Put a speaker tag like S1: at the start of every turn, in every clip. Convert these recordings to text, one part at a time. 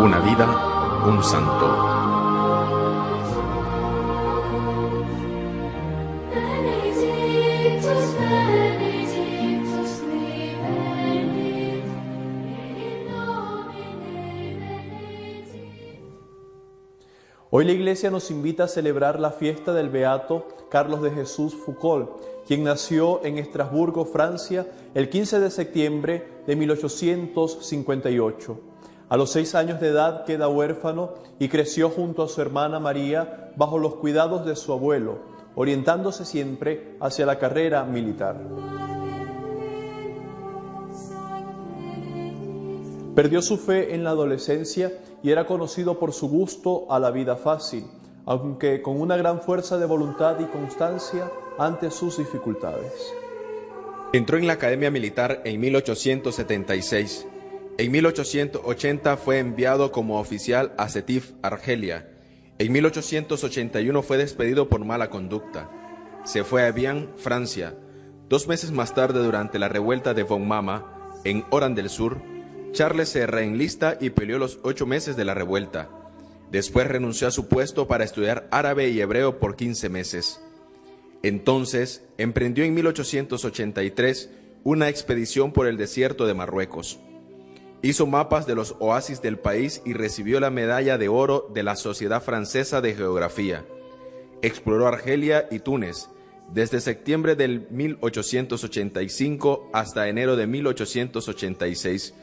S1: Una vida, un santo.
S2: Hoy la iglesia nos invita a celebrar la fiesta del beato Carlos de Jesús Foucault, quien nació en Estrasburgo, Francia, el 15 de septiembre de 1858. A los seis años de edad queda huérfano y creció junto a su hermana María bajo los cuidados de su abuelo, orientándose siempre hacia la carrera militar. Perdió su fe en la adolescencia y era conocido por su gusto a la vida fácil, aunque con una gran fuerza de voluntad y constancia ante sus dificultades.
S1: Entró en la Academia Militar en 1876. En 1880 fue enviado como oficial a Setif, Argelia. En 1881 fue despedido por mala conducta. Se fue a Evian, Francia. Dos meses más tarde, durante la revuelta de Von Mama, en Oran del Sur, Charles se reenlista y peleó los ocho meses de la revuelta. Después renunció a su puesto para estudiar árabe y hebreo por 15 meses. Entonces emprendió en 1883 una expedición por el desierto de Marruecos. Hizo mapas de los oasis del país y recibió la medalla de oro de la Sociedad Francesa de Geografía. Exploró Argelia y Túnez desde septiembre del 1885 hasta enero de 1886,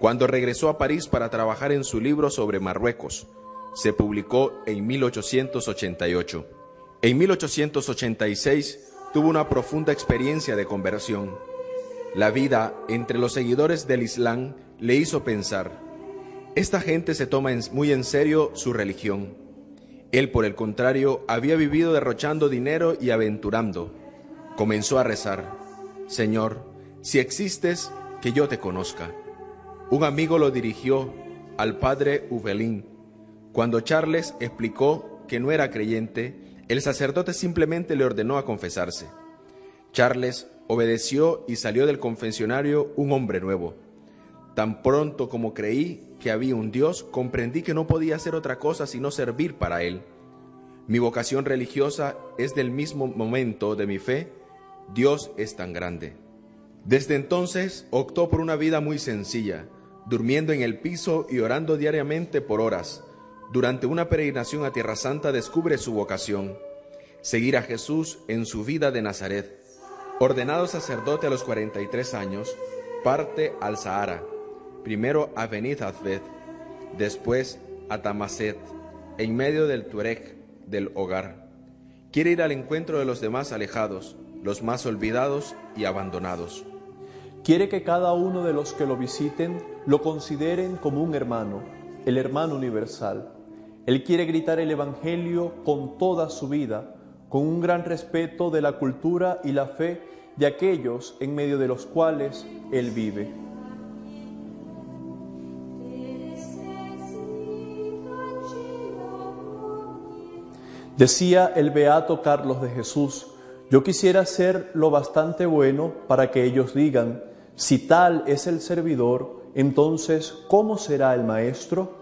S1: cuando regresó a París para trabajar en su libro sobre Marruecos. Se publicó en 1888. En 1886 tuvo una profunda experiencia de conversión. La vida entre los seguidores del Islam le hizo pensar, esta gente se toma muy en serio su religión. Él, por el contrario, había vivido derrochando dinero y aventurando. Comenzó a rezar, Señor, si existes, que yo te conozca. Un amigo lo dirigió al padre Uvelín. Cuando Charles explicó que no era creyente, el sacerdote simplemente le ordenó a confesarse. Charles obedeció y salió del confesionario un hombre nuevo. Tan pronto como creí que había un Dios, comprendí que no podía hacer otra cosa sino servir para Él. Mi vocación religiosa es del mismo momento de mi fe. Dios es tan grande. Desde entonces optó por una vida muy sencilla, durmiendo en el piso y orando diariamente por horas. Durante una peregrinación a Tierra Santa descubre su vocación, seguir a Jesús en su vida de Nazaret. Ordenado sacerdote a los 43 años, parte al Sahara, primero a Benit Azbeth, después a Tamaset, en medio del Tuareg del hogar. Quiere ir al encuentro de los demás alejados, los más olvidados y abandonados.
S2: Quiere que cada uno de los que lo visiten lo consideren como un hermano, el hermano universal. Él quiere gritar el Evangelio con toda su vida, con un gran respeto de la cultura y la fe de aquellos en medio de los cuales Él vive. Decía el beato Carlos de Jesús, yo quisiera ser lo bastante bueno para que ellos digan, si tal es el servidor, entonces, ¿cómo será el maestro?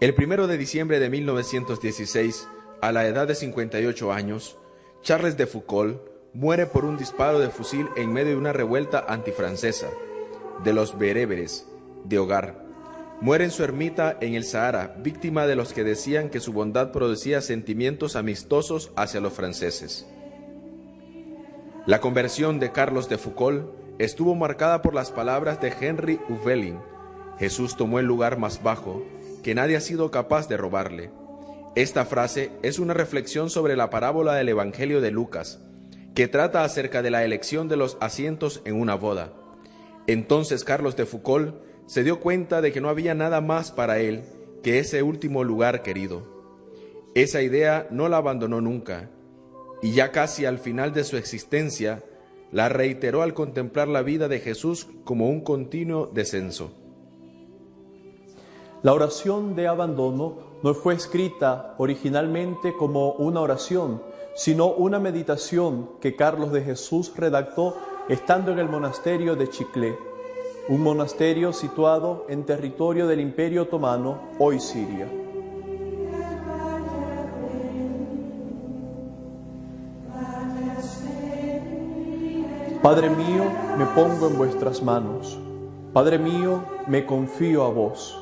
S1: El primero de diciembre de 1916, a la edad de 58 años, Charles de Foucault muere por un disparo de fusil en medio de una revuelta antifrancesa de los bereberes de hogar. Muere en su ermita en el Sahara, víctima de los que decían que su bondad producía sentimientos amistosos hacia los franceses. La conversión de Carlos de Foucault estuvo marcada por las palabras de Henry Uvelin. Jesús tomó el lugar más bajo que nadie ha sido capaz de robarle. Esta frase es una reflexión sobre la parábola del Evangelio de Lucas, que trata acerca de la elección de los asientos en una boda. Entonces Carlos de Foucault se dio cuenta de que no había nada más para él que ese último lugar querido. Esa idea no la abandonó nunca, y ya casi al final de su existencia, la reiteró al contemplar la vida de Jesús como un continuo descenso.
S2: La oración de abandono no fue escrita originalmente como una oración, sino una meditación que Carlos de Jesús redactó estando en el monasterio de Chiclé, un monasterio situado en territorio del Imperio Otomano, hoy Siria. Padre mío, me pongo en vuestras manos. Padre mío, me confío a vos.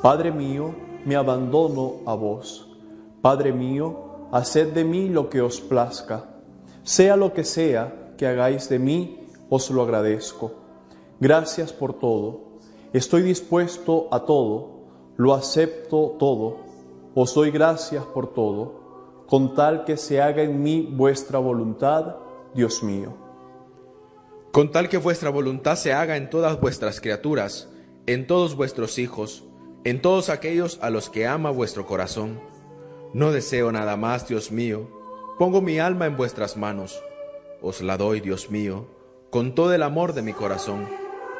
S2: Padre mío, me abandono a vos. Padre mío, haced de mí lo que os plazca. Sea lo que sea que hagáis de mí, os lo agradezco. Gracias por todo. Estoy dispuesto a todo. Lo acepto todo. Os doy gracias por todo, con tal que se haga en mí vuestra voluntad, Dios mío.
S1: Con tal que vuestra voluntad se haga en todas vuestras criaturas, en todos vuestros hijos, en todos aquellos a los que ama vuestro corazón. No deseo nada más, Dios mío. Pongo mi alma en vuestras manos. Os la doy, Dios mío, con todo el amor de mi corazón,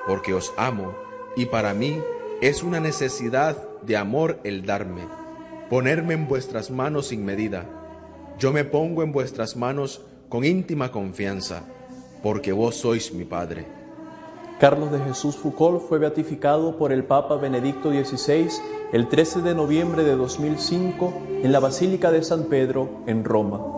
S1: porque os amo, y para mí es una necesidad de amor el darme, ponerme en vuestras manos sin medida. Yo me pongo en vuestras manos con íntima confianza, porque vos sois mi Padre.
S2: Carlos de Jesús Foucault fue beatificado por el Papa Benedicto XVI el 13 de noviembre de 2005 en la Basílica de San Pedro en Roma.